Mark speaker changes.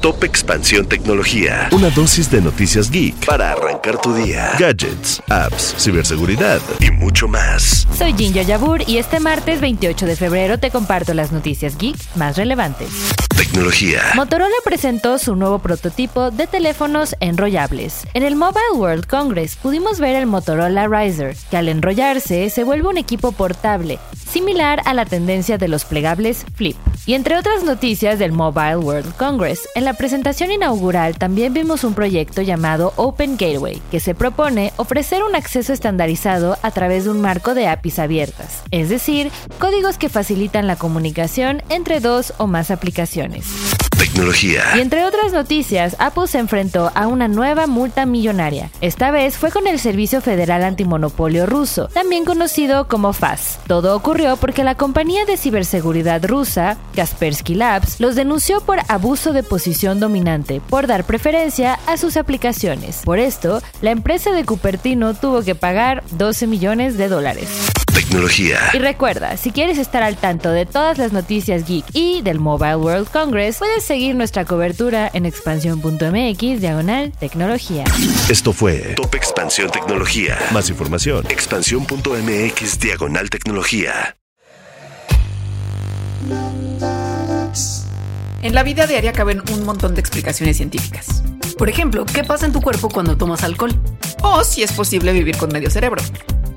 Speaker 1: Top Expansión Tecnología. Una dosis de noticias geek para arrancar tu día. Gadgets, apps, ciberseguridad y mucho más.
Speaker 2: Soy Ginger Yabur y este martes 28 de febrero te comparto las noticias geek más relevantes.
Speaker 1: Tecnología.
Speaker 2: Motorola presentó su nuevo prototipo de teléfonos enrollables. En el Mobile World Congress pudimos ver el Motorola Riser, que al enrollarse se vuelve un equipo portable, similar a la tendencia de los plegables Flip. Y entre otras noticias del Mobile World Congress, en la presentación inaugural también vimos un proyecto llamado Open Gateway, que se propone ofrecer un acceso estandarizado a través de un marco de APIs abiertas, es decir, códigos que facilitan la comunicación entre dos o más aplicaciones. Y entre otras noticias, Apple se enfrentó a una nueva multa millonaria. Esta vez fue con el Servicio Federal Antimonopolio ruso, también conocido como FAS. Todo ocurrió porque la compañía de ciberseguridad rusa, Kaspersky Labs, los denunció por abuso de posición dominante, por dar preferencia a sus aplicaciones. Por esto, la empresa de Cupertino tuvo que pagar 12 millones de dólares.
Speaker 1: Tecnología.
Speaker 2: Y recuerda, si quieres estar al tanto de todas las noticias geek y del Mobile World Congress, puedes seguir nuestra cobertura en expansión.mx diagonal tecnología.
Speaker 1: Esto fue Top Expansión Tecnología. Más información. Expansión.mx diagonal tecnología.
Speaker 3: En la vida diaria caben un montón de explicaciones científicas.
Speaker 4: Por ejemplo, ¿qué pasa en tu cuerpo cuando tomas alcohol?
Speaker 3: O si es posible vivir con medio cerebro.